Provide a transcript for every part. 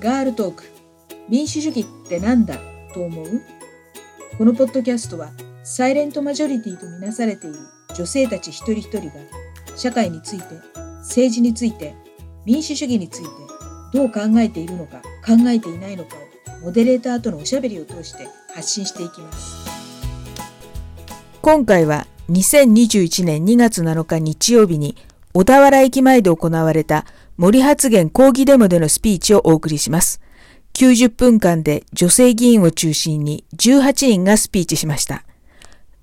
ガールトーク。民主主義ってなんだ？と思う？このポッドキャストはサイレントマジョリティとみなされている女性たち一人一人が社会について政治について民主主義についてどう考えているのか考えていないのかをモデレーターとのおしゃべりを通して発信していきます。今回は2021年2月7日日曜日に小田原駅前で行われた森発言抗議デモでのスピーチをお送りします。90分間で女性議員を中心に18人がスピーチしました。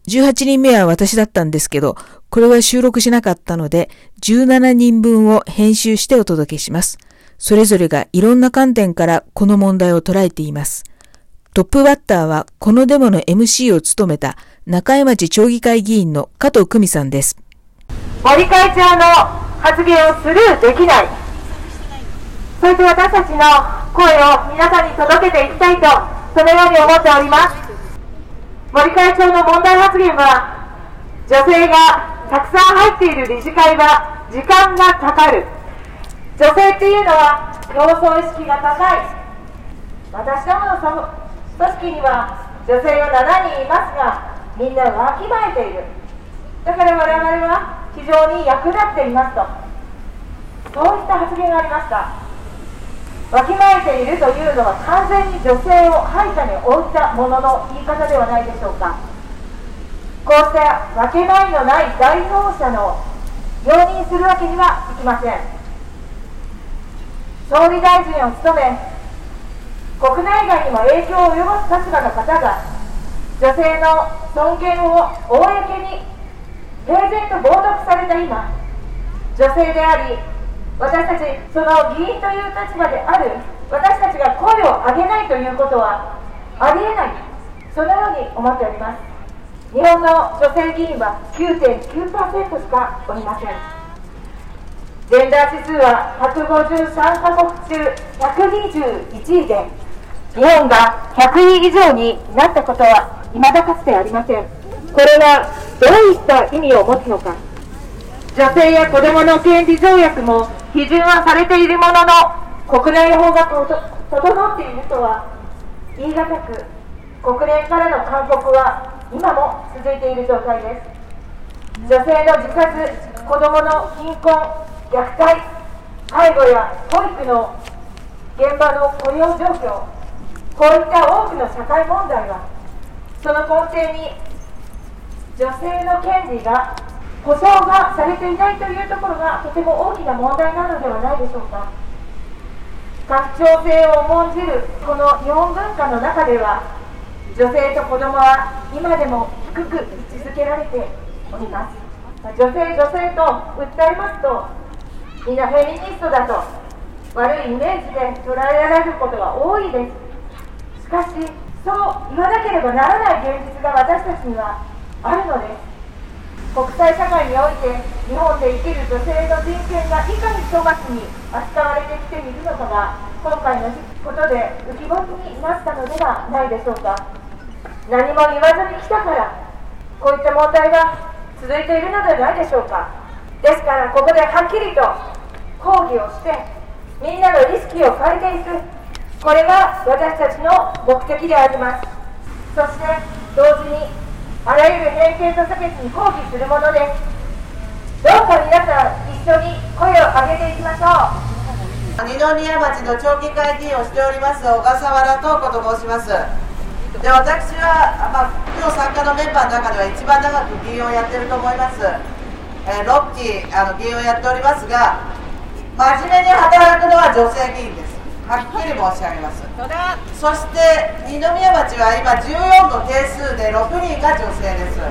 18人目は私だったんですけど、これは収録しなかったので、17人分を編集してお届けします。それぞれがいろんな観点からこの問題を捉えています。トップバッターはこのデモの MC を務めた中江町町議会議員の加藤久美さんです。森会長の発言をスルーできない。そして私たちの声を皆さんに届けていきたいと、そのように思っております。森会長の問題発言は、女性がたくさん入っている理事会は時間がかかる。女性っていうのは競争意識が高い。私どもの組織には女性が7人いますが、みんなわきまえている。だから我々は非常に役立っていますと。そういった発言がありました。わきまえているというのは完全に女性を敗者に置いたものの言い方ではないでしょうか。こうして分け前のない代表者の容認するわけにはいきません。総理大臣を務め国内外にも影響を及ぼす立場の方が女性の尊厳を公に平然と冒涜された今女性であり私たちその議員という立場である私たちが声を上げないということはありえない。そのように思っております。日本の女性議員は9.9%しかおりません。ジェンダー指数は153カ国中121位で日本が100位以上になったことは未だかつてありません。これはどういった意味を持つのか。女性や子どもの権利条約も批准はされているものの国内法が整っているとは言い難く国連からの勧告は今も続いている状態です。女性の自殺子どもの貧困虐待介護や保育の現場の雇用状況こういった多くの社会問題はその根底に女性の権利が保障がされていないというところがとても大きな問題なのではないでしょうか。拡張性を重んじるこの日本文化の中では女性と子供は今でも低く位置づけられております。女性女性と訴えますとみんなフェミニストだと悪いイメージで捉えられることが多いです。しかしそう言わなければならない現実が私たちにはあるのです。国際社会において日本で生きる女性の人権がいかに粗末に扱われてきているのかが今回のことで浮き彫りになったのではないでしょうか。何も言わずに来たからこういった問題が続いているのではないでしょうか。ですからここではっきりと抗議をしてみんなの意識を変えていく。これが私たちの目的であります。そして同時にあらゆる偏見と差別に抗議するものです。どうか皆さん一緒に声を上げていきましょう。二宮町の町議会議員をしております小笠原東子と申します。で私は、まあ、今日参加のメンバーの中では一番長く議員をやってると思います、えー、6期あの議員をやっておりますが真面目に働くのは女性議員です。はっきり申し上げます。そして二宮町は今14の定数で6人が女性です。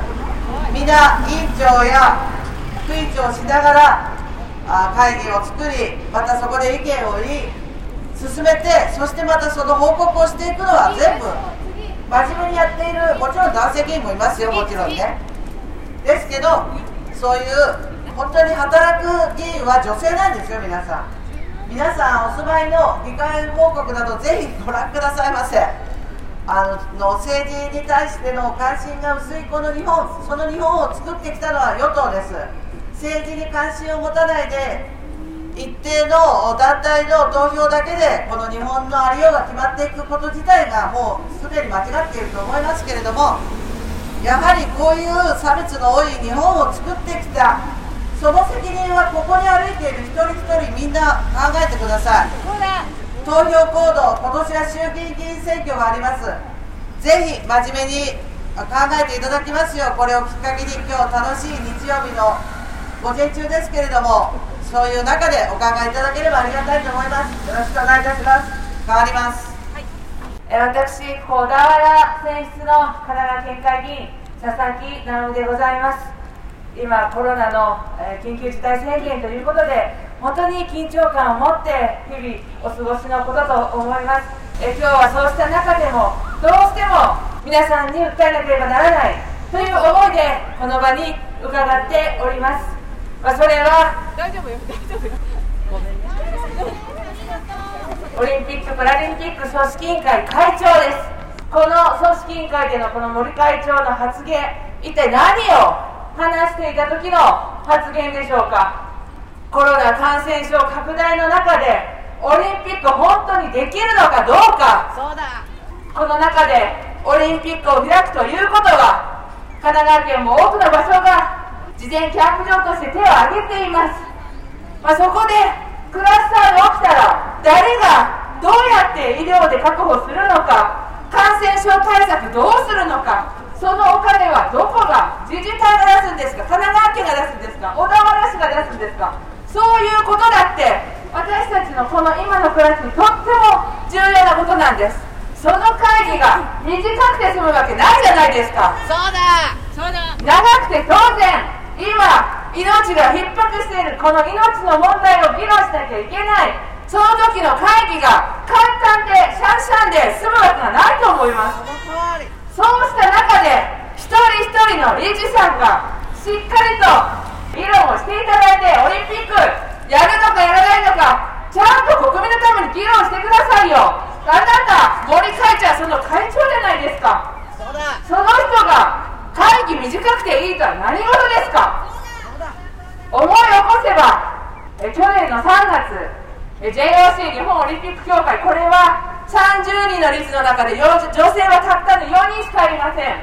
皆委員長や副委員長をしながらあ会議を作りまたそこで意見を言い進めてそしてまたその報告をしていくのは全部真面目にやっているもちろん男性議員もいますよもちろんね。ですけどそういう本当に働く議員は女性なんですよ皆さん皆さんお住まいの議会報告などぜひご覧くださいませ。あの政治に対しての関心が薄いこの日本その日本を作ってきたのは与党です。政治に関心を持たないで一定の団体の投票だけでこの日本のありようが決まっていくこと自体がもうすでに間違っていると思いますけれどもやはりこういう差別の多い日本を作ってきたその責任はここに歩いている一人一人みんな考えてください。投票行動今年は衆議院議員選挙があります。ぜひ真面目に考えていただきますよこれをきっかけに今日楽しい日曜日の午前中ですけれどもそういう中でお考えいただければありがたいと思います。よろしくお願いいたします。変わります。え私、小田原選出の神奈川県会議員、佐々木直美でございます。今、コロナの、えー緊急事態宣言ということで、本当に緊張感を持って日々お過ごしのことと思います。えー今日はそうした中でも、どうしても皆さんに訴えなければならないという思いで、この場に伺っております。まあ、それはオリンピック・パラリンピック組織委員会会長です。この組織委員会でのこの森会長の発言、一体何を話していた時の発言でしょうか。コロナ感染症拡大の中で、オリンピック本当にできるのかどうか、この中でオリンピックを開くということは、神奈川県も多くの場所が事前キャンプ場として手を挙げています。まあ、そこでクラスターが起きたら誰がどうやって医療で確保するのか感染症対策どうするのかそのお金はどこが自治体が出すんですか？神奈川県が出すんですか？小田原市が出すんですか？そういうことだって私たちのこの今の暮らしにとっても重要なことなんです。その会議が短くて済むわけないじゃないですか。長くて当然今命が逼迫しているこの命の問題を議論しなきゃいけないその時の会議が簡単でシャンシャンで済むわけがないと思いますそうした中で一人一人の理事さんがしっかりと議論をしていただいてオリンピックやるのかやらないのかちゃんと国民のために議論してくださいよ。あなた森会長はその会長じゃないですか。その人が会議短くていいとは何事ですか。思い起こせばえ去年の3月え JOC 日本オリンピック協会これは30人の率の中で女性はたったの4人しかいません。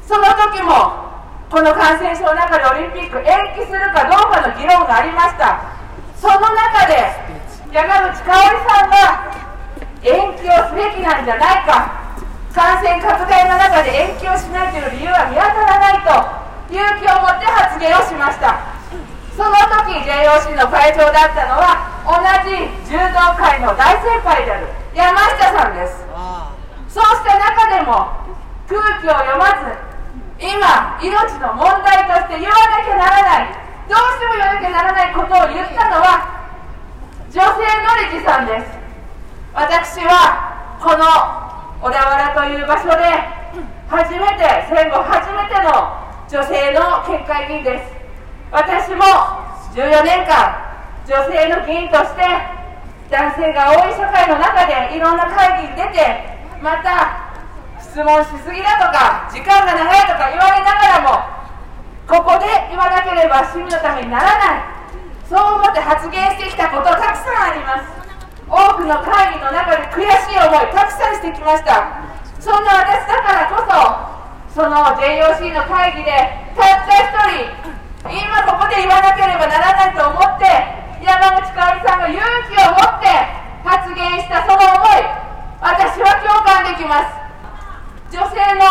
その時もこの感染症の中でオリンピック延期するかどうかの議論がありました。その中で山口香織さんが延期をすべきなんじゃないか。感染拡大の中で延期をしないという理由は見当たらないと勇気を持って発言をしました。その時 JOC の会長だったのは同じ柔道界の大先輩である。山下さんです。そうした中でも空気を読まず今命の問題として言わなきゃならないどうしても言わなきゃならないことを言ったのは女性の理事さんです。私はこの小田原という場所で初めて戦後初めての女性の県会議員です。私も14年間女性の議員として男性が多い社会の中でいろんな会議に出てまた質問しすぎだとか時間が長いとか言われながらもここで言わなければ市民のためにならない。そう思って発言してきたことたくさんあります。多くの会議の中で悔しい思いたくさんしてきました。そんな私だからこそその JOC の会議でたった一人今ここで言わなければならないと思って山口香織さんが勇気を持って発言したその思い私は共感できます。女性の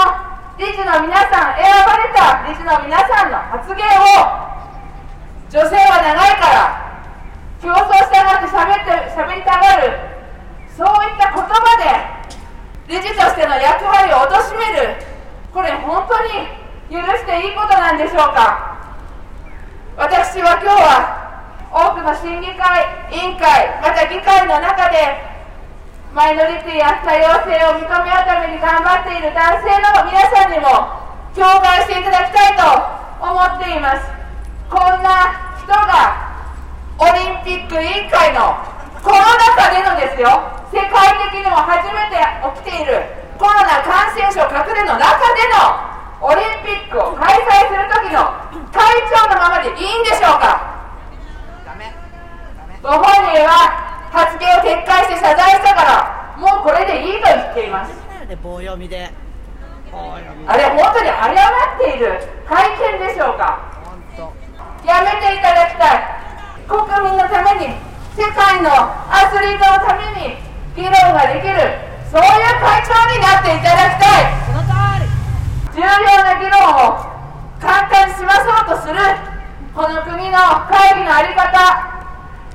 理事の皆さん選ばれた理事の皆さんの発言を女性は長いから競争したがって喋って喋りたがるそういった言葉で理事としての役割を貶める。これ本当に許していいことなんでしょうか。私は今日は多くの審議会委員会また議会の中でマイノリティや多様性を認め合うために頑張っている男性の皆さんにも共感していただきたいと思っています。こんな人がオリンピック委員会のコロナ禍でのですよ。世界的にも初めて起きている。コロナ感染症拡大の中でのオリンピックを開催する時の会長のままでいいんでしょうか。ご本人平は発言を撤回して謝罪したからもうこれでいいと言っています。棒読みで。あれ本当に謝っている会見でしょうか。やめていただきたい。国民のために世界のアスリートのために議論ができるそういう会長になっていただきたい。重要な議論を簡単に済まそうとするこの国の会議の在り方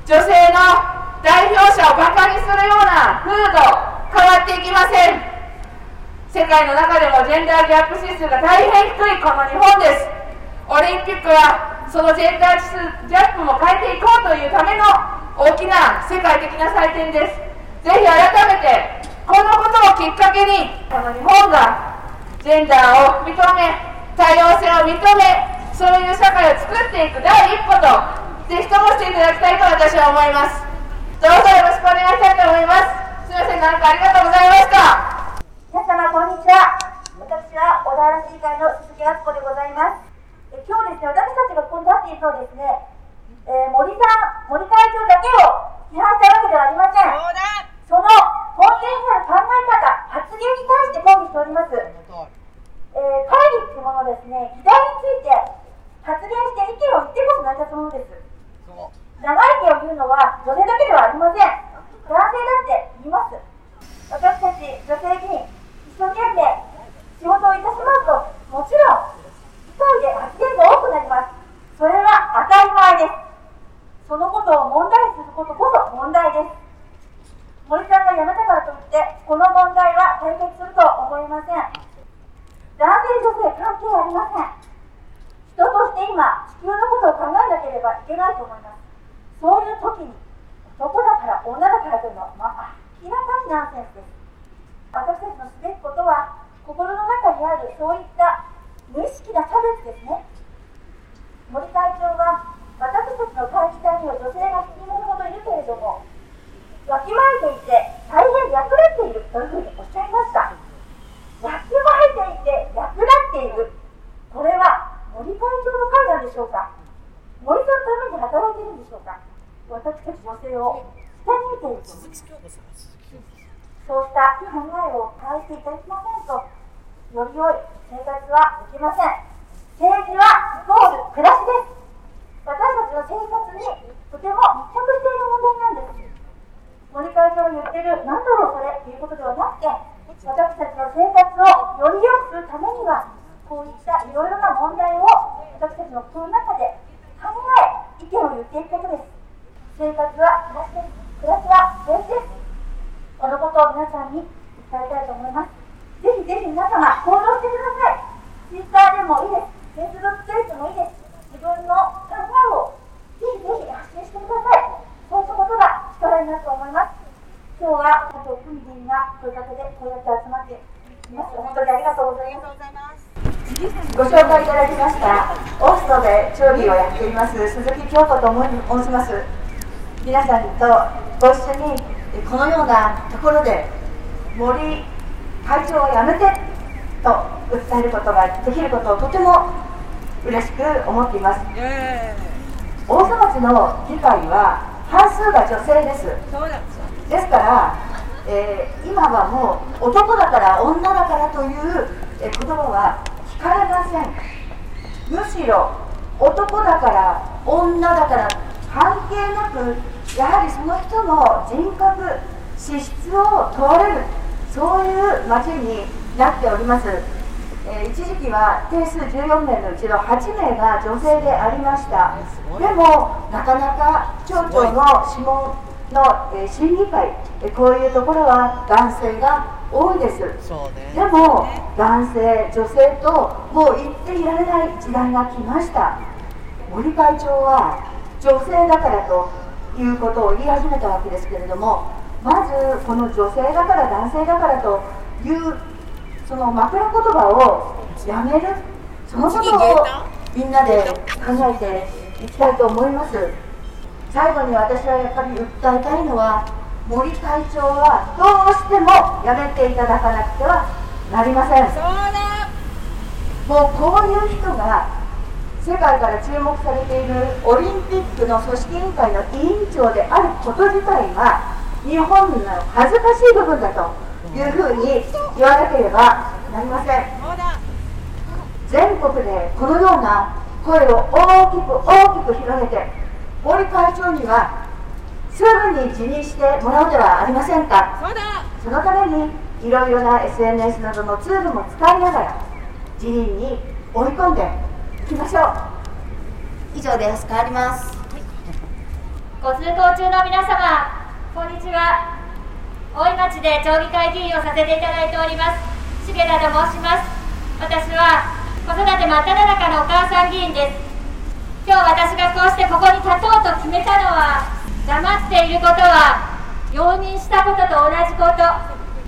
女性の代表者をバカにするような風土変わっていきません。世界の中でもジェンダーギャップ指数が大変低いこの日本です。オリンピックはそのジェンダーギャップも変えていこうというための大きな世界的な祭典です。ぜひ改めてこのことをきっかけにこの日本がジェンダーを認め多様性を認めそういう社会を作っていく第一歩とぜひともしていただきたいと私は思います。どうぞよろしくお願いしたいと思います。すいません何かありがとうございました。皆様こんにちは。私は小田原市議会の鈴木敦子でございます。え今日ですね私たちがここに立っているのはですね、えー森さん森会長だけを批判したわけではありません。その根源になる考え方発言に対して抗議しております生活は暮らしです暮らしは政治ですこのことを皆さんに伝えたいと思いますぜひぜひ皆様行動してください Twitter でもいいです Facebook ページでもいいです自分の考えをぜひぜひ発信してくださいそうしたことが力になると思います今日は加藤組議員が声かけでこうやって集まっています本当にありがとうございます。ご紹介いただきましたオーストで調理をやっています鈴木京子と申します。皆さんとご一緒にこのようなところで森会長を辞めてと訴えることができることをとても嬉しく思っています。大須町の議会は半数が女性です。ですから、えー今はもう男だから女だからという、えー言葉は聞かれません。むしろ男だから女だから関係なくやはりその人の人格資質を問われるそういう町になっております、えー一時期は定数14名のうちの8名が女性でありました。でもなかなか町長の諮問の、えー審議会、えーこういうところは男性が多いです。ね。でも男性女性ともう言っていられない時代が来ました。森会長は女性だからということを言い始めたわけですけれどもまずこの女性だから男性だからというその枕言葉をやめるそのことをみんなで考えていきたいと思います。最後に私はやっぱり訴えたいのは森会長はどうしてもやめていただかなくてはなりません。もうこういう人が世界から注目されているオリンピックの組織委員会の委員長であること自体が日本の恥ずかしい部分だというふうに言わなければなりません。全国でこのような声を大きく大きく広げて森会長にはすぐに辞任してもらうではありませんか。そのためにいろいろな SNS などのツールも使いながら辞任に追い込んできましょう。以上です変わります。ご通行中の皆様こんにちは。大井町で町議会議員をさせていただいております。重田と申します。私は子育て真っ只中のお母さん議員です。今日私がこうしてここに立とうと決めたのは黙っていることは容認したことと同じこと。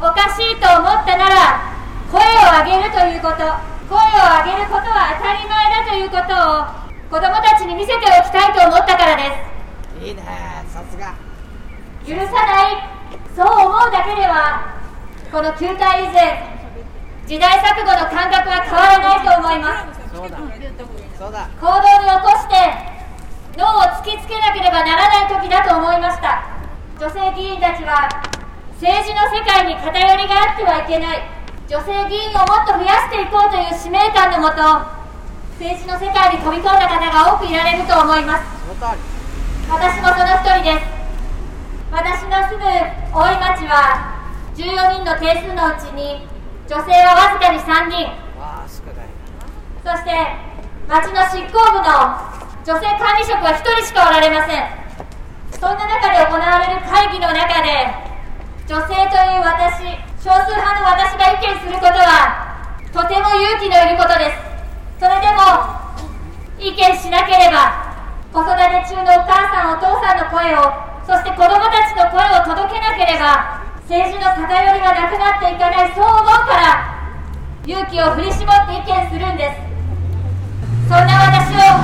おかしいと思ったなら声を上げるということ。声を上げることは当たり前だということを子供たちに見せておきたいと思ったからです。いいねさすが。許さない。そう思うだけではこの旧態以前時代錯誤の感覚は変わらないと思います。そうだそうだ。行動に起こして脳を突きつけなければならない時だと思いました。女性議員たちは政治の世界に偏りがあってはいけない女性議員をもっと増やしていこうという使命感のもと政治の世界に飛び込んだ方が多くいられると思います。私もその一人です。私の住む大井町は14人の定数のうちに女性はわずかに3人。そして町の執行部の女性管理職は1人しかおられません。そんな中で行われる会議の中で女性という私少数派の私が意見することはとても勇気のいることです。それでも意見しなければ子育て中のお母さんお父さんの声をそして子供たちの声を届けなければ政治の偏りがなくなっていかないそう思うから勇気を振り絞って意見するんです。そんな私を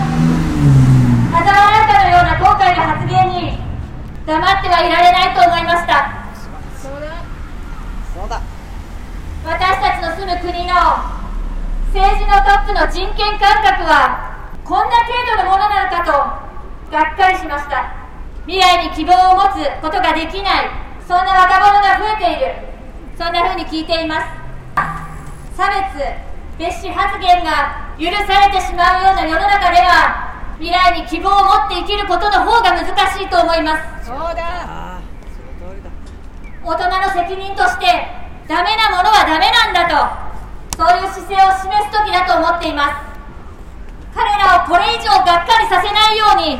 嘲笑われたのような今回の発言に黙ってはいられないと思いましたそうだ私たちの住む国の政治のトップの人権感覚はこんな程度のものなのかとがっかりしました。未来に希望を持つことができない。そんな若者が増えている。そんな風に聞いています。差別別紙発言が許されてしまうような世の中では未来に希望を持って生きることの方が難しいと思います。そうだああその通りだ。大人の責任としてダメなものはダメなんだとそういう姿勢を示す時だと思っています。彼らをこれ以上がっかりさせないように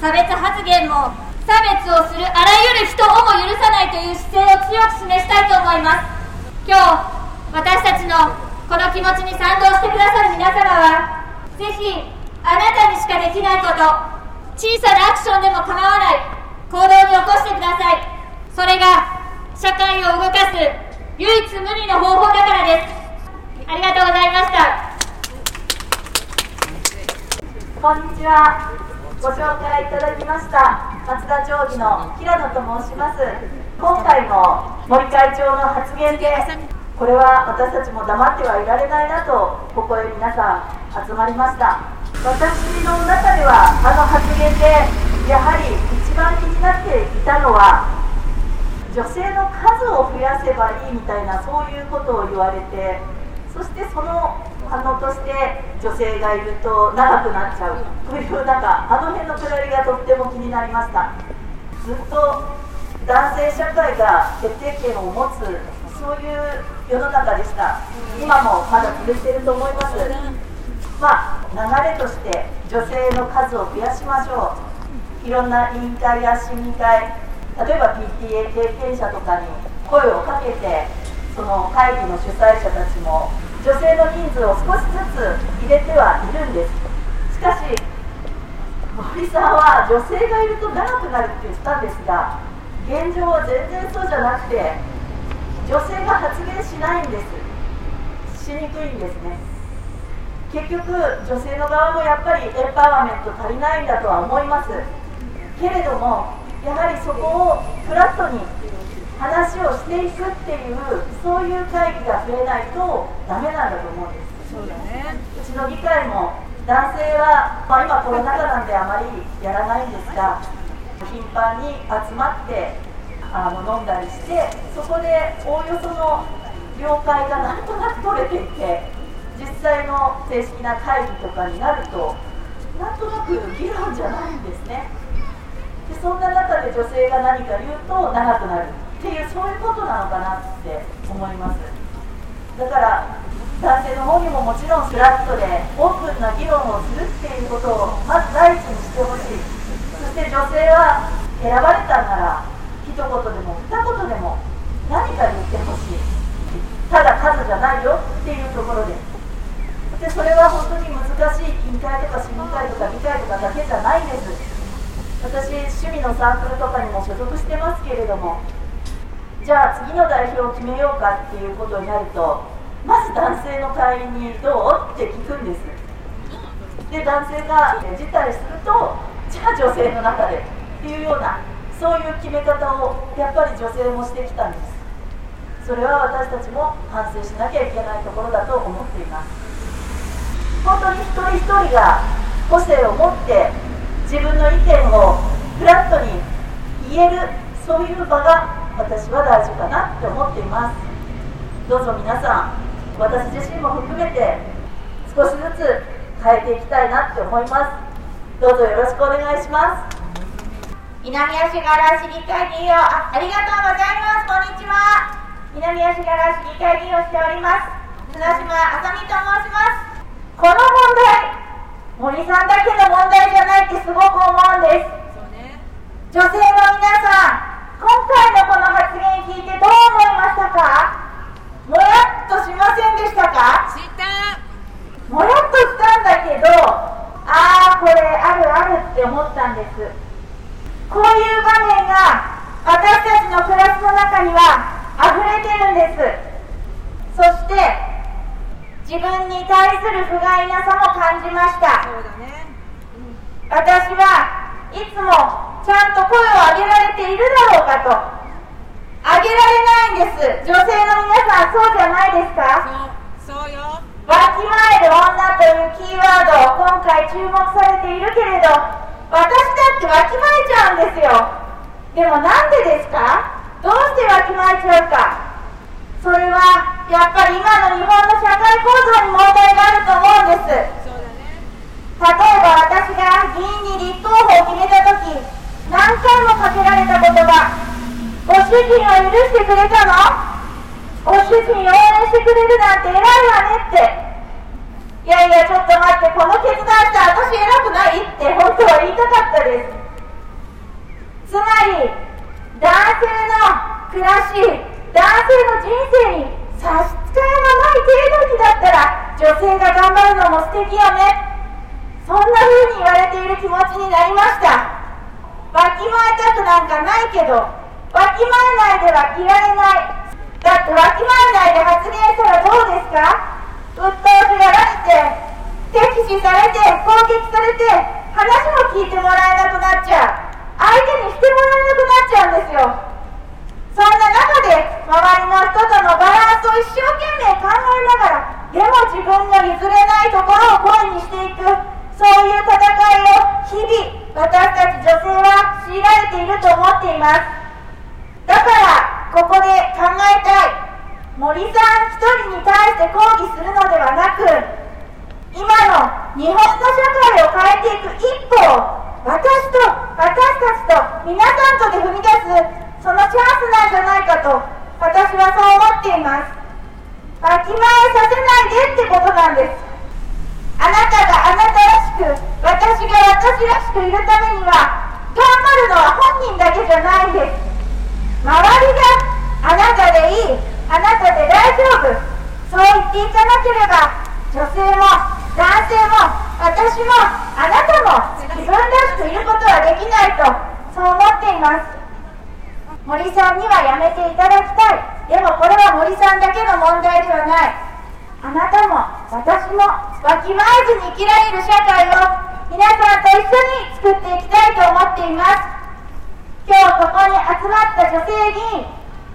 差別発言も差別をするあらゆる人をも許さないという姿勢を強く示したいと思います。今日私たちのこの気持ちに賛同してくださる皆様はぜひあなたにしかできないこと小さなアクションでも構わない行動に起こしてください。それが社会を動かす唯一無二の方法だからです。ありがとうございました。こんにちは。ご紹介いただきました。松田町議の平野と申します。今回の森会長の発言でこれは私たちも黙ってはいられないなとここへ皆さん集まりました。私の中ではあの発言でやはり一番気になっていたのは女性の数を増やせばいいみたいなそういうことを言われてそしてその反応として女性がいると長くなっちゃうというなんかあの辺のくだりがとっても気になりました。ずっと男性社会が決定権を持つそういう世の中でした。今もまだ続いていると思います。まあ流れとして女性の数を増やしましょう。いろんな委員会や市民会例えば PTA 経験者とかに声をかけてその会議の主催者たちも女性の人数を少しずつ入れてはいるんです。しかし森さんは女性がいると長くなるって言ったんですが現状は全然そうじゃなくて女性が発言しないんです。しにくいんですね。結局女性の側もやっぱりエンパワーメント足りないんだとは思います。けれどもやはりそこをフラットに話をしていくっていうそういう会議が増えないとダメなんだと思うんです。そうだねうちの議会も男性は、まあ、今コロナ禍なんであまりやらないんですが頻繁に集まってあの飲んだりしてそこでおおよその了解がなんとなく取れていて実際の正式な会議とかになるとなんとなく議論じゃないんですね。でそんな中で女性が何か言うと長くなるっていうそういうことなのかなって思います。だから男性の方にももちろんフラットでオープンな議論をするっていうことをまず第一にしてほしい。そして女性は選ばれたんなら一言でも二言でも何か言ってほしい。ただ数じゃないよっていうところで。でそれは本当に難しい近海とか市民会とか議会とかだけじゃないんです。私趣味のサークルとかにも所属してますけれどもじゃあ次の代表を決めようかっていうことになるとまず男性の会員にどう？って聞くんです。で男性が辞退するとじゃあ女性の中でっていうようなそういう決め方をやっぱり女性もしてきたんです。それは私たちも反省しなきゃいけないところだと思っています。本当に一人一人が個性を持って自分の意見をフラットに言えるそういう場が私は大事かなって思っています。どうぞ皆さん私自身も含めて少しずつ変えていきたいなって思います。どうぞよろしくお願いします。南足柄市議会議員をあありがとうございます。こんにちは。南足柄市議会議員をしております。綱島あさみと申します。この問題森さんだけの問題じゃないってすごく思うんです。女性の皆さん今回のこの発言聞いてどう思いましたか？もやっとしませんでしたか？もやっとしたんだけどああこれあるあるって思ったんです。こういう場面が私たちの暮らしの中には溢れてるんです。そして自分に対する不甲斐なさも感じました。ね、うん、私はいつもちゃんと声を上げられているだろうかと。上げられないんです。女性の皆さんそうじゃないですか？そうそうよ。わきまえる女というキーワードを今回注目されているけれど私だってわきまえちゃうんですよ。でもなんでですか？どうしてわきまえちゃうか？それはやっぱり今の日本の社会構造に問題があると思うんです。例えば私が議員に立候補を決めた時何回もかけられた言葉ご主人を許してくれたの？ご主人応援してくれるなんて偉いわねって。いやいやちょっと待ってこの決断した私偉くないって本当は言いたかったです。つまり男性の暮らし男性の人生に差し支えのない程度にだったら女性が頑張るのも素敵よね。そんな風に言われている気持ちになりました。わきまえたくなんかないけどわきまえないではいられない。だってわきまえないで発言したらどうですか？鬱陶しがられて敵視されて攻撃されて話も聞いてもらえなくなっちゃう。相手にしてもらえなくなっちゃうんですよ。そんな中で周りの人とのバランスを一生懸命考えながらでも自分の譲れないところを声にしていく。そういう戦いを日々私たち女性は強いられていると思っています。だからここで考えたい森さん一人に対して抗議するのではなく今の日本の社会を変えていく一歩を私と私たちと皆さんとで踏み出すそのチャンスなんじゃないかと私はそう思っています。わきまえさせないでってことなんです。あなたがあなたらしく私が私らしくいるためには頑張るのは本人だけじゃないんです。周りがあなたでいいあなたで大丈夫。そう言っていかなければ女性も男性も私もあなたも自分らしくいることはできないとそう思っています。森さんにはやめていただきたい。でもこれは森さんだけの問題ではない。あなたも私もわきまえずに生きられる社会を皆さんと一緒に作っていきたいと思っています。今日ここに集まった女性議員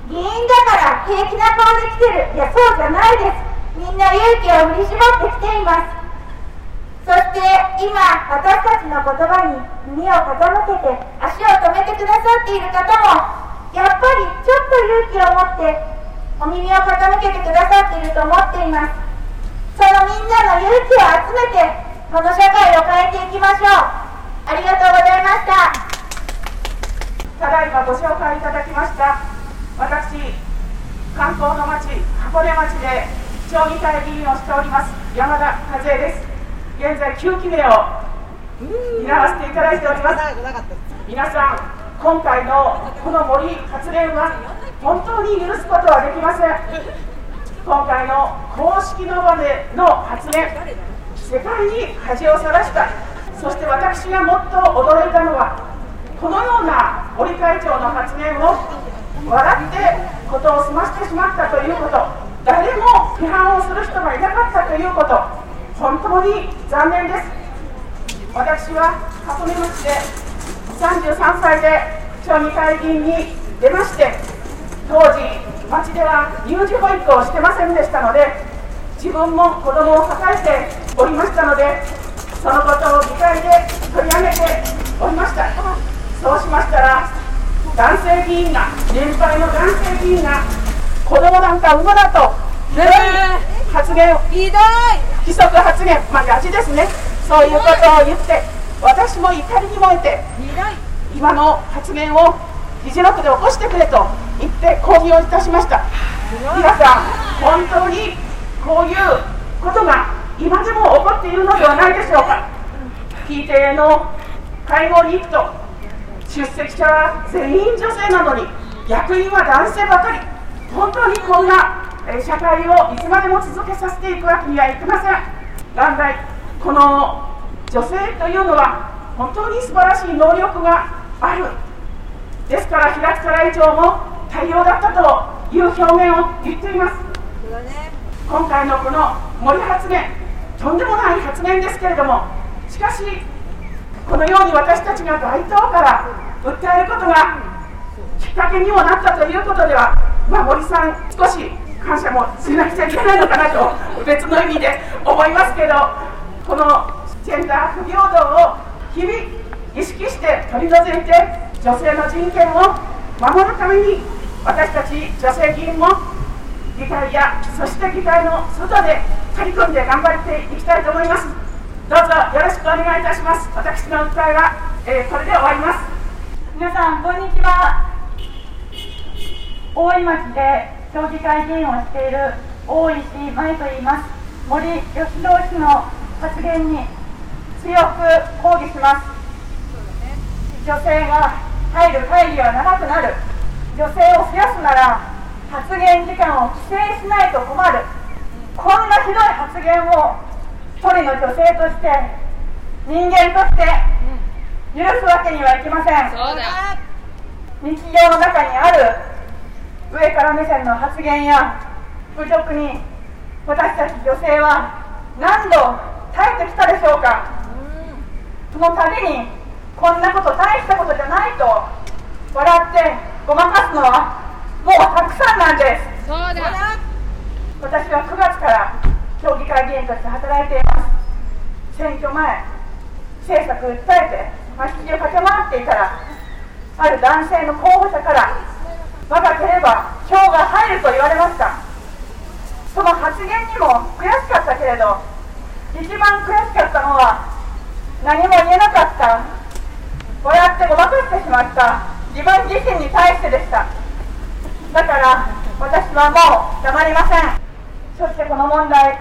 議員だから平気な顔で来てる。いやそうじゃないです。みんな勇気を振り絞ってきています。そして今私たちの言葉に耳を傾けて足を止めてくださっている方もやっぱりちょっと勇気を持ってお耳を傾けてくださっていると思っています。そのみんなの勇気を集めてこの社会を変えていきましょう。ありがとうございました。ただいまご紹介いただきました。私観光の町箱根町で町議会議員をしております。山田和恵です。現在9期目を担わせていただいております。皆さん今回のこの森発言は本当に許すことはできません。今回の公式の場での発言世界に恥をさらしたそして私がもっと驚いたのはこのような森会長の発言を笑ってことを済ませてしまったということ誰も批判をする人がいなかったということ本当に残念です。私は箱根町で33歳で町議会議員に出まして当時町では乳児保育をしてませんでしたので自分も子供を抱えておりましたのでそのことを議会で取り上げておりました。そうしましたら男性議員が年配の男性議員が子供なんか産むなとひどい発言をひどい。規則発言。まあガチですね。そういうことを言って私も怒りに燃えて今の発言を議事録で起こしてくれと言って抗議をいたしました。皆さん本当にこういうことが今でも起こっているのではないでしょうか。PTA の会合に行くと出席者は全員女性なのに役員は男性ばかり。本当にこんな社会をいつまでも続けさせていくわけにはいきません。元来この女性というのは本当に素晴らしい能力がある。ですから平塚来長も対応だったという表現を言っています。今回のこの森発言とんでもない発言ですけれどもしかしこのように私たちが街頭から訴えることがきっかけにもなったということでは、まあ、森さん少し感謝もしなくちゃいけないのかなと別の意味で思いますけどこのジェンダー不平等を日々意識して取り除いて女性の人権を守るために私たち女性議員も議会やそして議会の外で取り組んで頑張っていきたいと思います。どうぞよろしくお願いいたします。私の訴えは、えー、これで終わります。皆さんこんにちは。大井町で町議会議員をしている大石舞と言います。森喜朗氏の発言に強く抗議します。女性が入る会議は長くなる。女性を増やすなら発言時間を規制しないと困る。こんなひどい発言を一人の女性として人間として許すわけにはいきません。日常の中にある上から目線の発言や侮辱に私たち女性は何度耐えてきたでしょうか。その度にこんなこと大したことじゃないと笑ってごまかすのはもうたくさんなんです。そうだ。私は9月から協議会議員として働いています。選挙前政策訴えて町を駆け回っていたらある男性の候補者から若ければ票が入ると言われました。その発言にも悔しかったけれど一番悔しかったのは何も言えなかった。笑ってごまかしてしまった。自分自身に対してでした。だから私はもう黙りません。そしてこの問題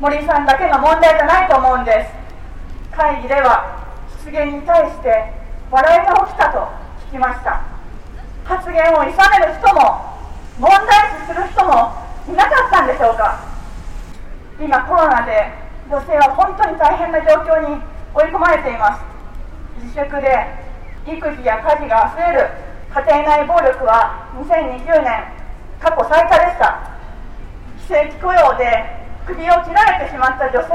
森さんだけの問題じゃないと思うんです。会議では失言に対して笑いが起きたと聞きました。発言を諌める人も問題視する人もいなかったんでしょうか。今コロナで女性は本当に大変な状況に追い込まれています。自粛で育児や家事が増える。家庭内暴力は2020年過去最多でした。非正規雇用で首を切られてしまった女性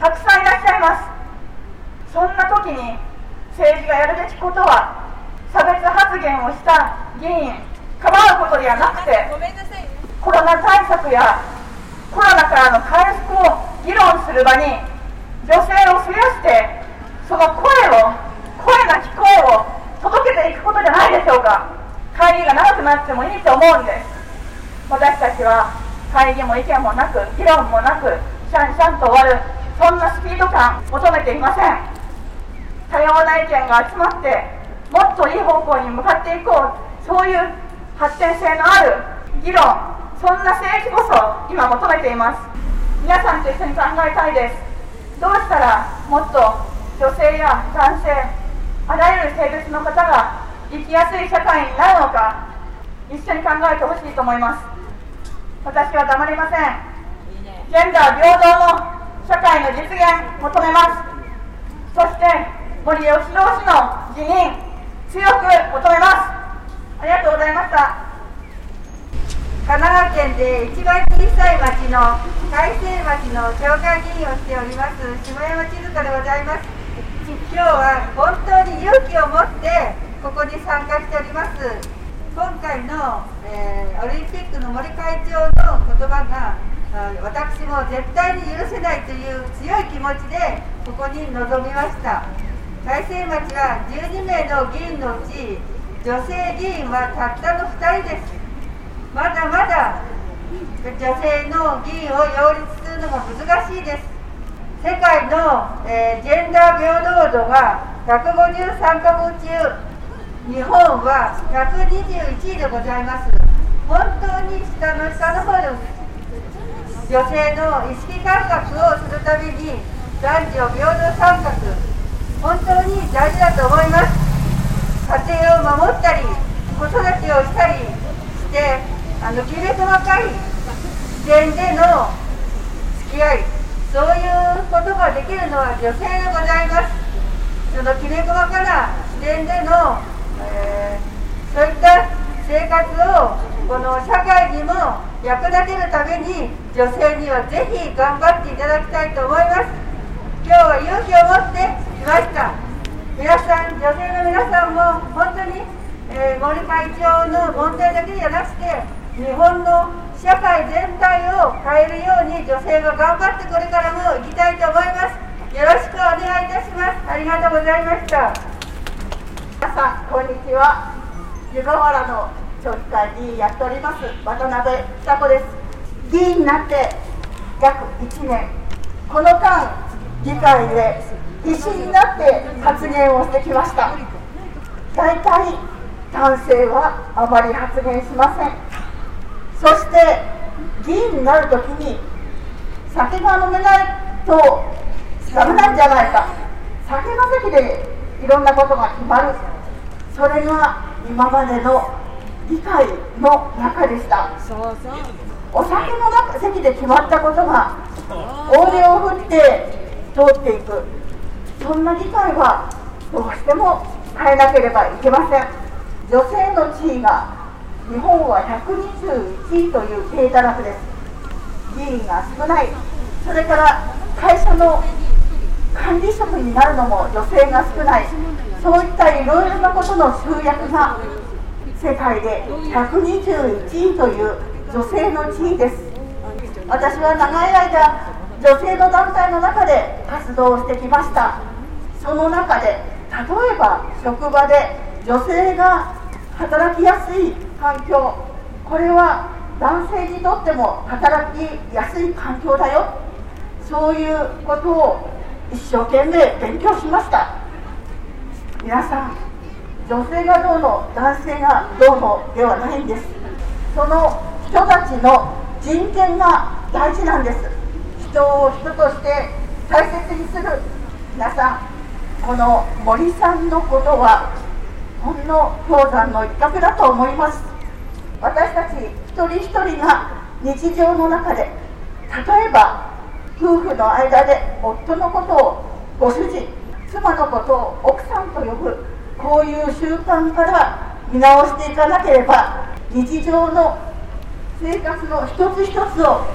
たくさんいらっしゃいます。そんな時に政治がやるべきことは差別発言をした議員かばうことではなくてコロナ対策やコロナからの回復を議論する場に女性を増やしてその声を声なき声を届けていくことじゃないでしょうか。会議が長くなってもいいと思うんです。私たちは会議も意見もなく議論もなくシャンシャンと終わるそんなスピード感求めていません。多様な意見が集まってもっといい方向に向かっていこう。そういう発展性のある議論そんな政治こそ今求めています。皆さんと一緒に考えたいです。どうしたらもっと女性や男性あらゆる性別の方が生きやすい社会になるのか一緒に考えてほしいと思います。私は黙りません。ジェンダー平等の社会の実現求めます。そして森喜朗氏の辞任強く求めます。ありがとうございました。神奈川県で一番小さい町の海星町の町会議員をしております下山千鶴でございます。今日は本当に勇気を持ってここに参加しております。今回の、えー、オリンピックの森会長の言葉が私も絶対に許せないという強い気持ちでここに臨みました。海星町は12名の議員のうち女性議員はたったの2人です。まだまだ女性の議員を擁立するのが難しいです。世界の、えー、ジェンダー平等度は153カ国中日本は121位でございます。本当に下の下の方で女性の意識改革をするために男女平等参画本当に大事だと思います。家庭を守ったり子育てをしたりしてあのきめ細かい視点での付き合い。そういうことができるのは女性でございます。そのきめ細かな視点での、えー、そういった生活をこの社会にも役立てるために女性にはぜひ頑張っていただきたいと思います。今日は勇気を持って来ました。皆さん女性の皆さんも本当に、えー、森会長の問題だけじゃなくて日本の社会全体を変えるように女性が頑張ってこれからもいきたいと思います。よろしくお願いいたします。ありがとうございました。皆さんこんにちは。湯河原の町議会議員やっております。渡辺久子です。議員になって約1年。この間議会で必死になって発言をしてきました。大体男性はあまり発言しません。そして議員になるときに酒が飲めないとダメなんじゃないか。酒の席でいろんなことが決まる。それが今までの議会の中でした。お酒の中席で決まったことが大手を振って通っていく。そんな議会はどうしても変えなければいけません。女性の地位が日本は121位という低たらくです議員が少ない。それから会社の管理職になるのも女性が少ない。そういったいろいろなことの集約が世界で121位という女性の地位です。私は長い間女性の団体の中で活動してきました。その中で例えば職場で女性が働きやすい環境。これは男性にとっても働きやすい環境だよ。そういうことを一生懸命勉強しました。皆さん女性がどうの男性がどうのではないんです。その人たちの人権が大事なんです。人を人として大切にする。皆さんこの森さんのことはほんの氷山の一角だと思います。私たち一人一人が日常の中で例えば夫婦の間で夫のことをご主人妻のことを奥さんと呼ぶこういう習慣から見直していかなければ日常の生活の一つ一つを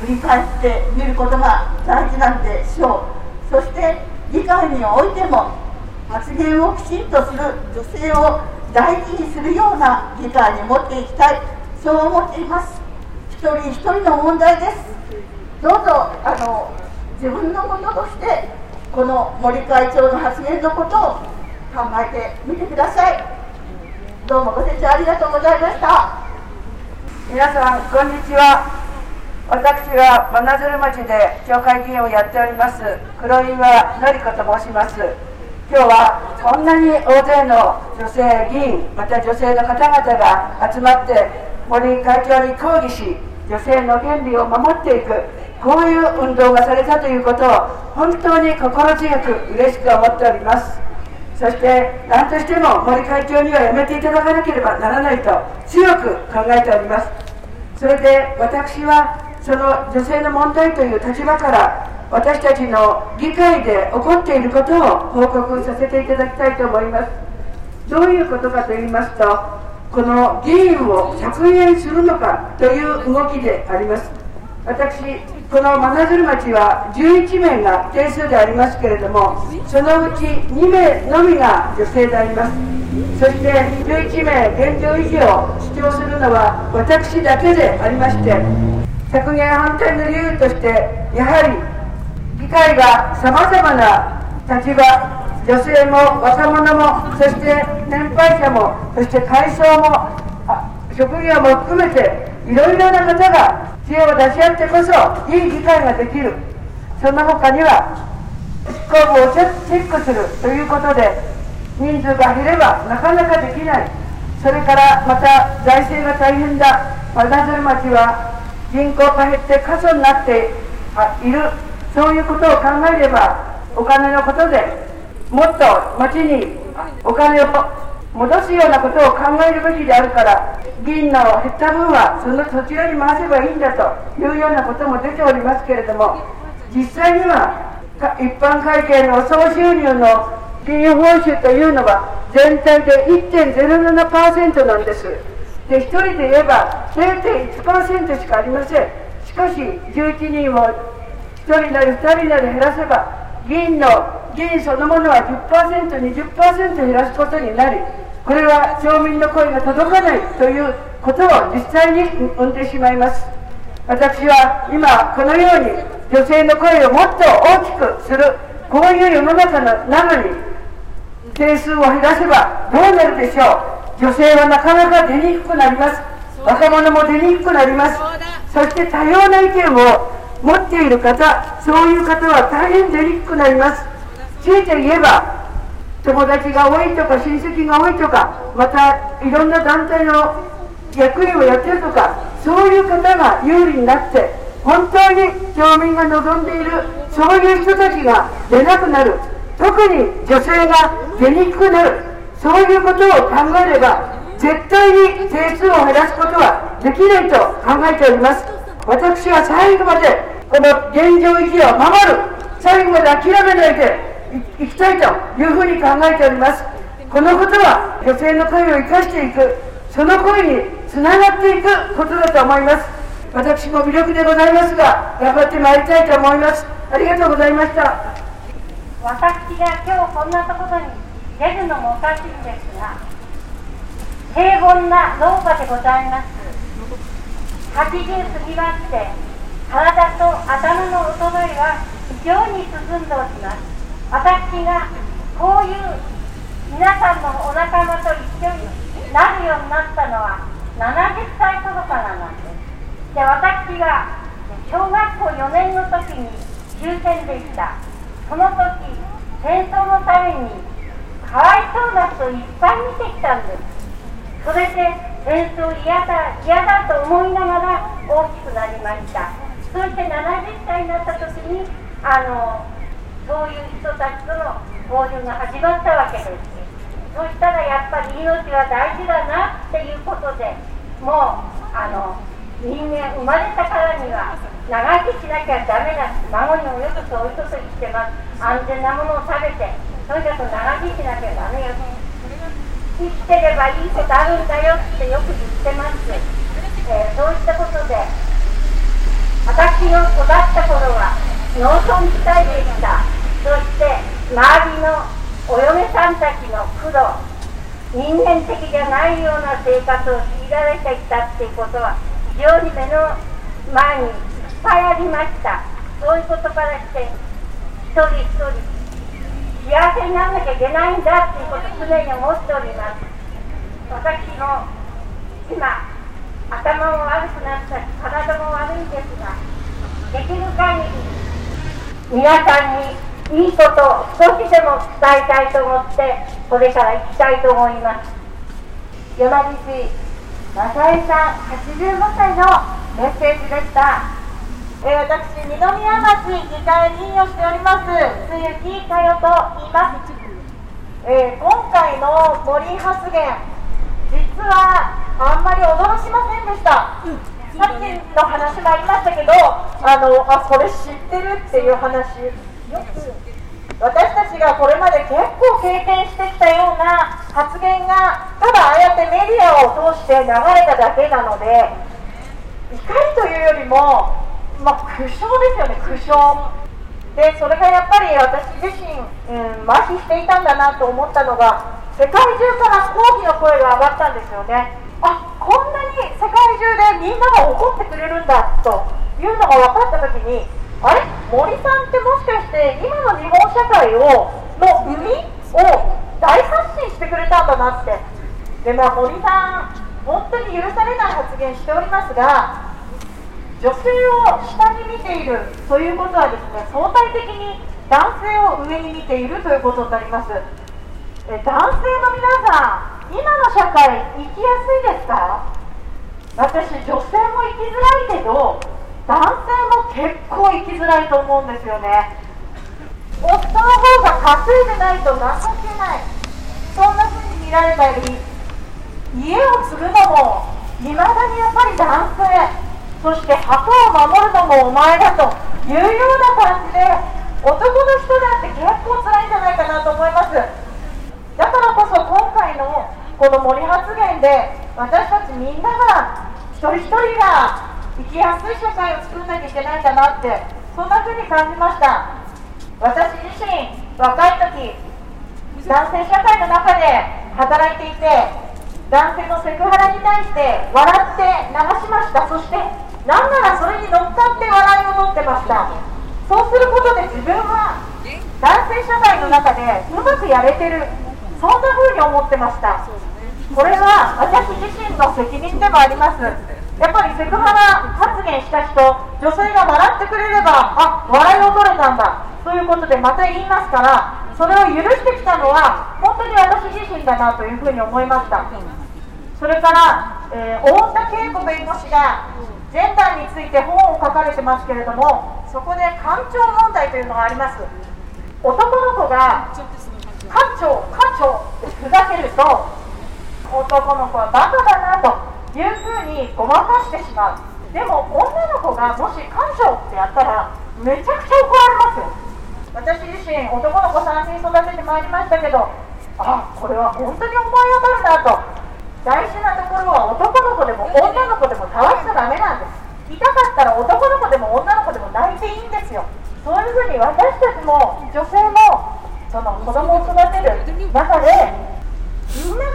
振り返ってみることが大事なんでしょう。そして議会においても発言をきちんとする女性を大事にするような議会に持っていきたい。そう思っています。一人一人の問題です。どうぞあの自分のこととしてこの森会長の発言のことを考えてみてください。どうもご清聴ありがとうございました。皆さんこんにちは。私は真鶴町で町会議員をやっております黒岩典子と申します。今日はこんなに大勢の女性議員また女性の方々が集まって森会長に抗議し女性の権利を守っていくこういう運動がされたということを本当に心強く嬉しく思っております。そして何としても森会長にはやめていただかなければならないと強く考えております。それで私はその女性の問題という立場から私たちの議会で起こっていることを報告させていただきたいと思います。どういうことかと言いますとこの議員を削減するのかという動きであります。私この真鶴町は11名が定数でありますけれどもそのうち2名のみが女性であります。そして11名現状維持を主張するのは私だけでありまして削減反対の理由としてやはり議会がさまざまな立場女性も若者もそして年配者もそして階層も職業も含めていろいろな方が知恵を出し合ってこそいい議会ができる。その他には執行部をチェックするということで人数が減ればなかなかできない。それからまた財政が大変だ。真鶴町は人口が減って過疎になっているそういうことを考えればお金のことでもっと町にお金を戻すようなことを考えるべきであるから議員の減った分はそのそちらに回せばいいんだというようなことも出ておりますけれども実際には一般会計の総収入の金融報酬というのは全体で1.07%なんです。で1人で言えば0.1%しかありません。しかし11人を人なり2人なり減らせば議員の議員そのものは 10%20% 減らすことになりこれは町民の声が届かないということを実際に生んでしまいます。私は今このように女性の声をもっと大きくするこういう世の中の中に定数を減らせばどうなるでしょう。女性はなかなか出にくくなります。若者も出にくくなります。そして多様な意見を持っている方そういう方は大変出にくくなります。強いて言えば友達が多いとか親戚が多いとかまたいろんな団体の役員をやってるとかそういう方が有利になって本当に町民が望んでいるそういう人たちが出なくなる。特に女性が出にくくなる。そういうことを考えれば絶対に定数を減らすことはできないと考えております。私は最後までこの現状維持を守る最後まで諦めないでいきたいというふうに考えております。このことは女性の声を生かしていくその声につながっていくことだと思います。私も魅力でございますが頑張ってまいりたいと思います。ありがとうございました。私が今日こんなところに出るのもおかしいんですが平凡な農家でございます。80過ぎまして体と頭の衰えは非常に進んでおります私がこういう皆さんのお仲間と一緒になるようになったのは70歳頃からなんです。で私が小学校4年の時に終戦でしたその時戦争のためにかわいそうな人いっぱい見てきたんです。それで戦争嫌だ嫌だと思いながら大きくなりました。そして70歳になった時にあのそういう人たちとの交流が始まったわけです。そしたらやっぱり命は大事だなっていうことでもうあの人間生まれたからには長生きしなきゃダメだ孫にもよくそういうこと言ってます。安全なものを食べてとにかく長生きしなきゃダメよ。生きてればいいことあるんだよってよく言ってます、えー、そういったことで私の育った頃は農村地帯でしたそして周りのお嫁さんたちの苦労人間的じゃないような生活を強いられてきたっていうことは非常に目の前にいっぱいありましたそういうことからして一人一人幸せにならなきゃいけないんだっていうことを常に思っております私も今頭も悪くなったし体も悪いんですができる限り皆さんにいいことを少しでも伝えたいと思ってこれから行きたいと思います。山岸正恵さん85歳のメッセージでした、えー私二宮町議会議員をしております露木佳代と言います、えー今回の森発言実はあんまり驚きませんでした。さっきの話もありましたけどあのあそれ知ってるっていう話。よく私たちがこれまで結構経験してきたような発言がただああやってメディアを通して流れただけなので怒りというよりも、まあ、苦笑ですよね苦笑。でそれがやっぱり私自身、うん、麻痺していたんだなと思ったのが世界中から抗議の声が上がったんですよね。あこんなに世界中でみんなが怒ってくれるんだというのが分かった時にあれ？森さんってもしかして今の日本社会をの生みを大発信してくれたんだなって。でまあ森さん本当に許されない発言しておりますが女性を下に見ているということはですね相対的に男性を上に見ているということになります。え男性の皆さん今の社会生きやすいですか？私女性も生きづらいけど男性も結構生きづらいと思うんですよね。夫の方が稼いでないと情けない。そんな風に見られたり家を継ぐのもいまだにやっぱり男性。そして墓を守るのもお前だというような感じで男の人だって結構辛いんじゃないかなと思います。だからこそ今回のこの森発言で私たちみんなが一人一人が生きやすい社会を作らなきゃいけないんだなってそんな風に感じました。私自身若い時男性社会の中で働いていて男性のセクハラに対して笑って流しました。そしてなんならそれに乗っかって笑いを取ってました。そうすることで自分は男性社会の中でうまくやれてる。そんな風に思ってました。これは私自身の責任でもあります。やっぱりセクハラ発言した人女性が笑ってくれればあ笑いを取れたんだ。ということでまた言いますからそれを許してきたのは本当に私自身だなというふうに思いました。それから、えー大田恵子弁護士がジェンダーについて本を書かれてますけれどもそこで官庁問題というのがあります。男の子が課長課長ってふざけると男の子はバカだなというふうにごまかしてしまう。でも女の子がもし館長ってやったらめちゃくちゃ怒られますよ。私自身男の子3人育ててまいりましたけどあこれは本当に思い当たるなと。大事なところは男の子でも女の子でも倒しちゃダメなんです。痛かったら男の子でも女の子でも泣いていいんですよ。そういうふうに私たちも女性もその子供を育てる中でみんなが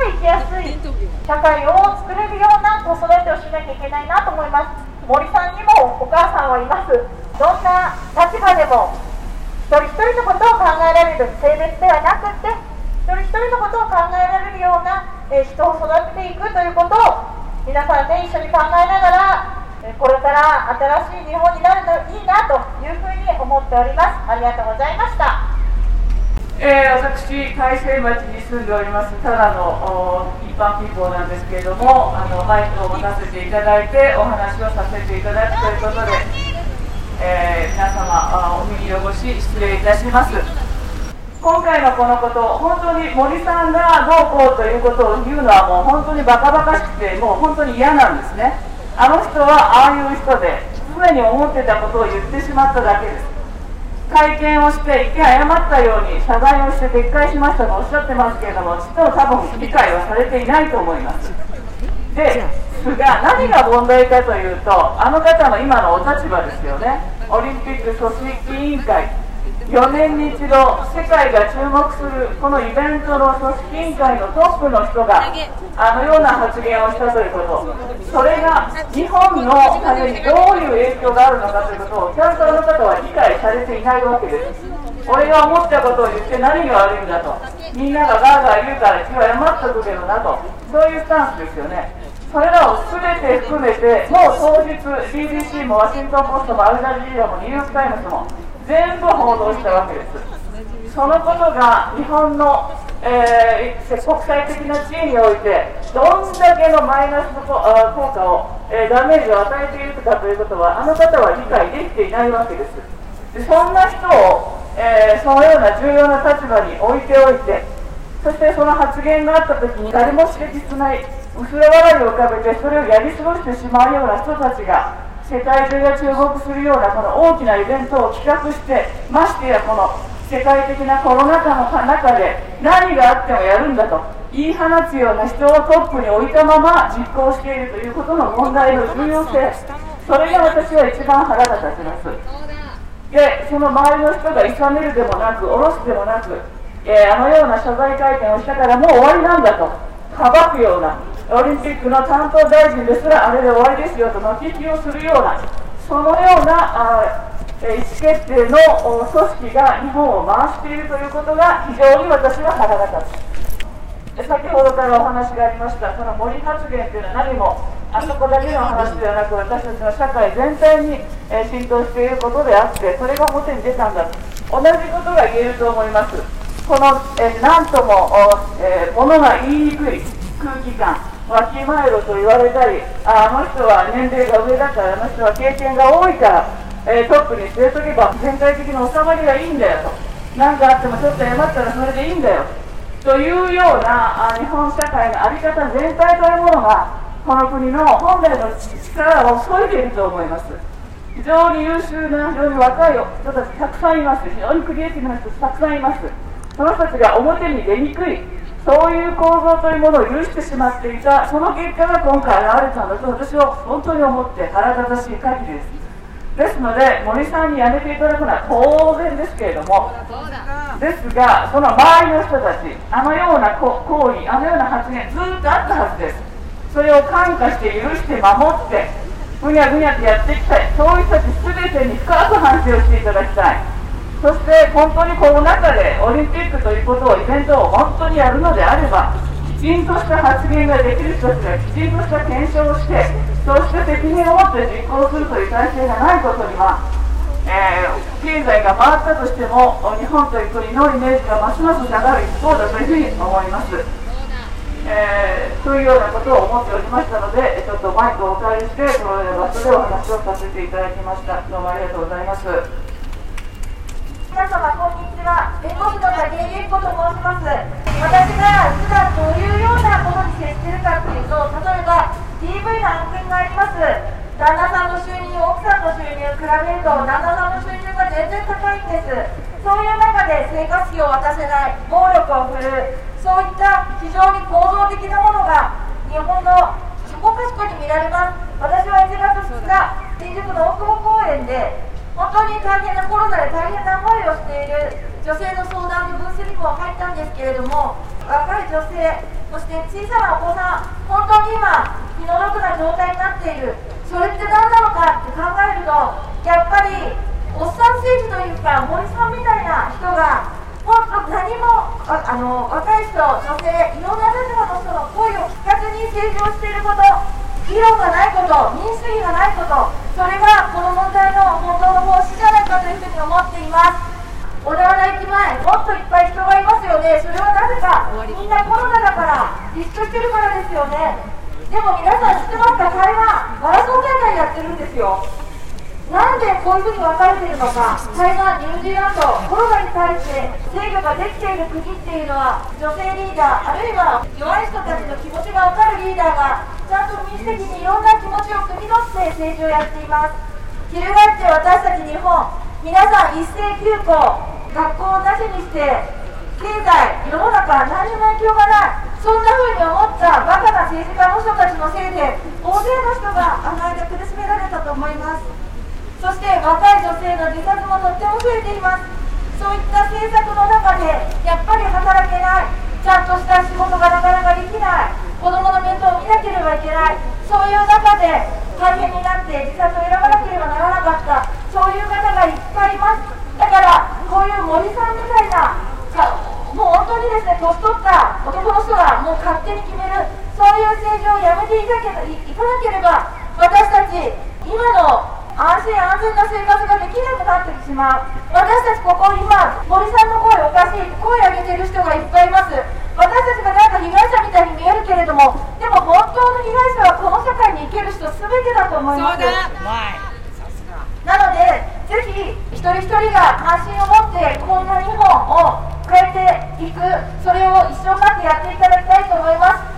生きやすい社会を作れるような子育てをしなきゃいけないなと思います。森さんにもお母さんはいます。どんな立場でも一人一人のことを考えられる性別ではなくて一人一人のことを考えられるような、え人を育てていくということを皆さんで一緒に考えながらえこれから新しい日本になるといいなというふうに思っておりますありがとうございましたえー私、海西町に住んでおります、ただの一般ピーポーなんですけれども、あのマイクを持たせていただいて、お話をさせていただくということで、えー皆様、お耳汚し、失礼いたします。今回のこのこと、本当に森さんがどうこうということを言うのは、もう本当にバカバカしくて、もう本当に嫌なんですね。あの人はああいう人で、常に思ってたことを言ってしまっただけです。会見をして一見謝ったように謝罪をして撤回しましたとおっしゃってますけれどもちっと多分理解はされていないと思いますですが何が問題かというとあの方の今のお立場ですよねオリンピック組織委員会4年に一度世界が注目するこのイベントの組織委員会のトップの人があのような発言をしたということ。それが日本のためにどういう影響があるのかということをちゃんとあの方は理解されていないわけです。俺が思ったことを言って何が悪いんだと。みんながガーガー言うから気は謝っとくけどなと。そういうスタンスですよね。それらを全て含めてもう当日 BBC もワシントン・ポストもアルジャジーラもニューヨーク・タイムズも全部報道したわけです。そのことが日本の、えー、国際的な地位においてどんだけのマイナスの効果を、えー、ダメージを与えているかということはあの方は理解できていないわけです。でそんな人を、えー、そのような重要な立場に置いておいてそしてその発言があった時に誰も指摘しない薄ら笑いを浮かべてそれをやり過ごしてしまうような人たちが世界中が注目するようなこの大きなイベントを企画してましてやこの世界的なコロナ禍の中で何があってもやるんだと言い放つような人をトップに置いたまま実行しているということの問題の重要性。それが私は一番腹が立ちます。でその周りの人が諌めるでもなく下ろすでもなく、えー、あのような謝罪会見をしたからもう終わりなんだとかばくような。オリンピックの担当大臣ですらあれで終わりですよと巻き引きをするようなそのようなあ意思決定の組織が日本を回しているということが非常に私は腹が立つ。先ほどからお話がありましたこの森発言というのは何もあそこだけの話ではなく私たちの社会全体に、浸透していることであってそれが表に出たんだと。同じことが言えると思います。この、え何とも、えー、ものが言いにくい空気感。わきまえろと言われたりああの人は年齢が上だからあの人は経験が多いから、えー、トップに据えとけば全体的な収まりがいいんだよと。何かあってもちょっと謝ったらそれでいいんだよ。というようなあ日本社会の在り方全体というものがこの国の本来の力を削いでいると思います。非常に優秀な非常に若い人たちたくさんいます。非常にクリエイティブな人たちたくさんいます。その人たちが表に出にくい。そういう構造というものを許してしまっていたその結果が今回現れたんだと私は本当に思って腹立たしい限りです。ですので森さんに辞めていただくのは当然ですけれどもですがその周りの人たちあのような行為あのような発言ずっとあったはずです。それを感化して許して守ってぐにゃぐにゃってやっていきたいそういう人たち全てに深く反省をしていただきたい。そして本当にこの中でオリンピックということをイベントを本当にやるのであればきちんとした発言ができる人たちがきちんとした検証をしてそして責任を持って実行するという体制がないことには、えー、経済が回ったとしても日本という国のイメージがますます下がる一方だというふうに思います。えー、というようなことを思っておりましたので、ちょっとマイクをお借りして、このような場所でお話をさせていただきました。どうもありがとうございます。皆様こんにちは。弁護士の武井由子と申します。私が普段どういうようなことに接しているかというと例えば DV の案件があります。旦那さんの収入奥さんの収入比べると旦那さんの収入が全然高いんです。そういう中で生活費を渡せない暴力を振るう。そういった非常に構造的なものが日本のそこかしこに見られます。私は1月2日新宿の大久保公園で本当に大変なコロナで大変な思いをしている女性の相談の分析も入ったんですけれども若い女性そして小さなお子さん本当に今気の毒な状態になっている。それって何なのかって考えるとやっぱりおっさん政治というか森さんみたいな人が本当何もあの若い人女性いろんな立場の人の声を聞かずに政治をしていること議論がないこと民主主義がないことそれがこの問題の本当の方針じゃないかというふうに思っています。小田原駅前もっといっぱい人がいますよね。それはなぜかみんなコロナだから自粛してるからですよね。でも皆さん知ってますか？台湾マラソン大会やってるんですよ。なんでこういうふうに分かれているのか、台湾、ニュージーランド、コロナに対して制御ができている国っていうのは、女性リーダー、あるいは弱い人たちの気持ちが分かるリーダーが、ちゃんと民主的にいろんな気持ちを汲み取って政治をやっています。翻って私たち日本、皆さん一斉休校、学校をなしにして、経済、世の中、何にも影響がない。そんな風に思ったバカな政治家の人たちのせいで大勢の人があの間苦しめられたと思いますそして若い女性の自殺もとっても増えていますそういった政策の中でやっぱり働けないちゃんとした仕事がなかなかできない子供の面倒を見なければいけない。そういう中で大変になって自殺を選ばなければならなかった。そういう方がいっぱいいます。だからこういう森さんみたいなもう本当にですね年取った男の人がもう勝手に決める。そういう政治をやめていかけいかなければ私たち今の安心安全な生活ができなくなってしまう。私たちここ今森さんの声おかしい声上げてる人がいっぱいいます。私たちがなんか被害者みたいに見えるけれどもでも本当の被害者はこの社会に生きる人全てだと思います。なのでぜひ一人一人が関心を持ってこんな日本を変えていく。それを一生懸命やっていただきたいと思います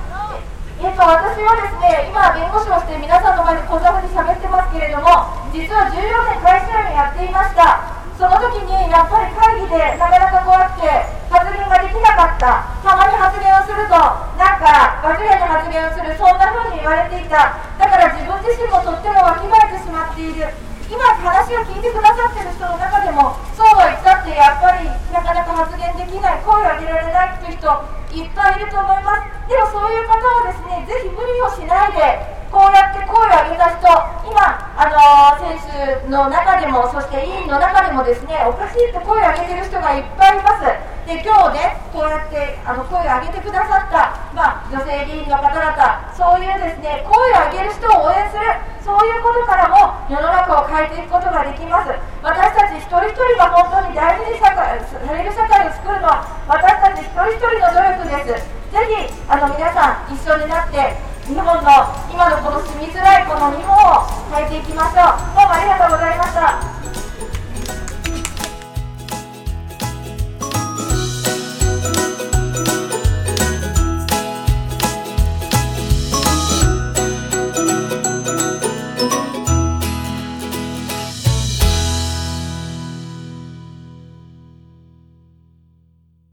えっと、私はですね、今、弁護士をして皆さんの前でこんなふうに喋ってますけれども、実は14年会社員をやっていました。その時にやっぱり会議でなかなか怖くて発言ができなかった。たまに発言をすると、なんか間違いな発言をする、そんなふうに言われていた。だから自分自身もとってもわきまえてしまっている。今話を聞いてくださってる人の中でもそうは言ったってやっぱりなかなか発言できない声を上げられないっていう人いっぱいいると思います。でもそういう方はですねぜひ無理をしないでこうやって声を上げた人今あの選手の中でもそして委員の中でもですねおかしいって声を上げてる人がいっぱいいます。で今日ねこうやってあの声を上げてくださった、まあ、女性議員の方々そういうですね声を上げる人を応援するそういうことからも世の中を変えていくことができます。私たち一人一人が本当に大事にされる社会を作るのは私たち一人一人の努力です。ぜひあの皆さん一緒になって日本の今のこの住みづらいこの日本を変えていきましょう。どうもありがとうございました。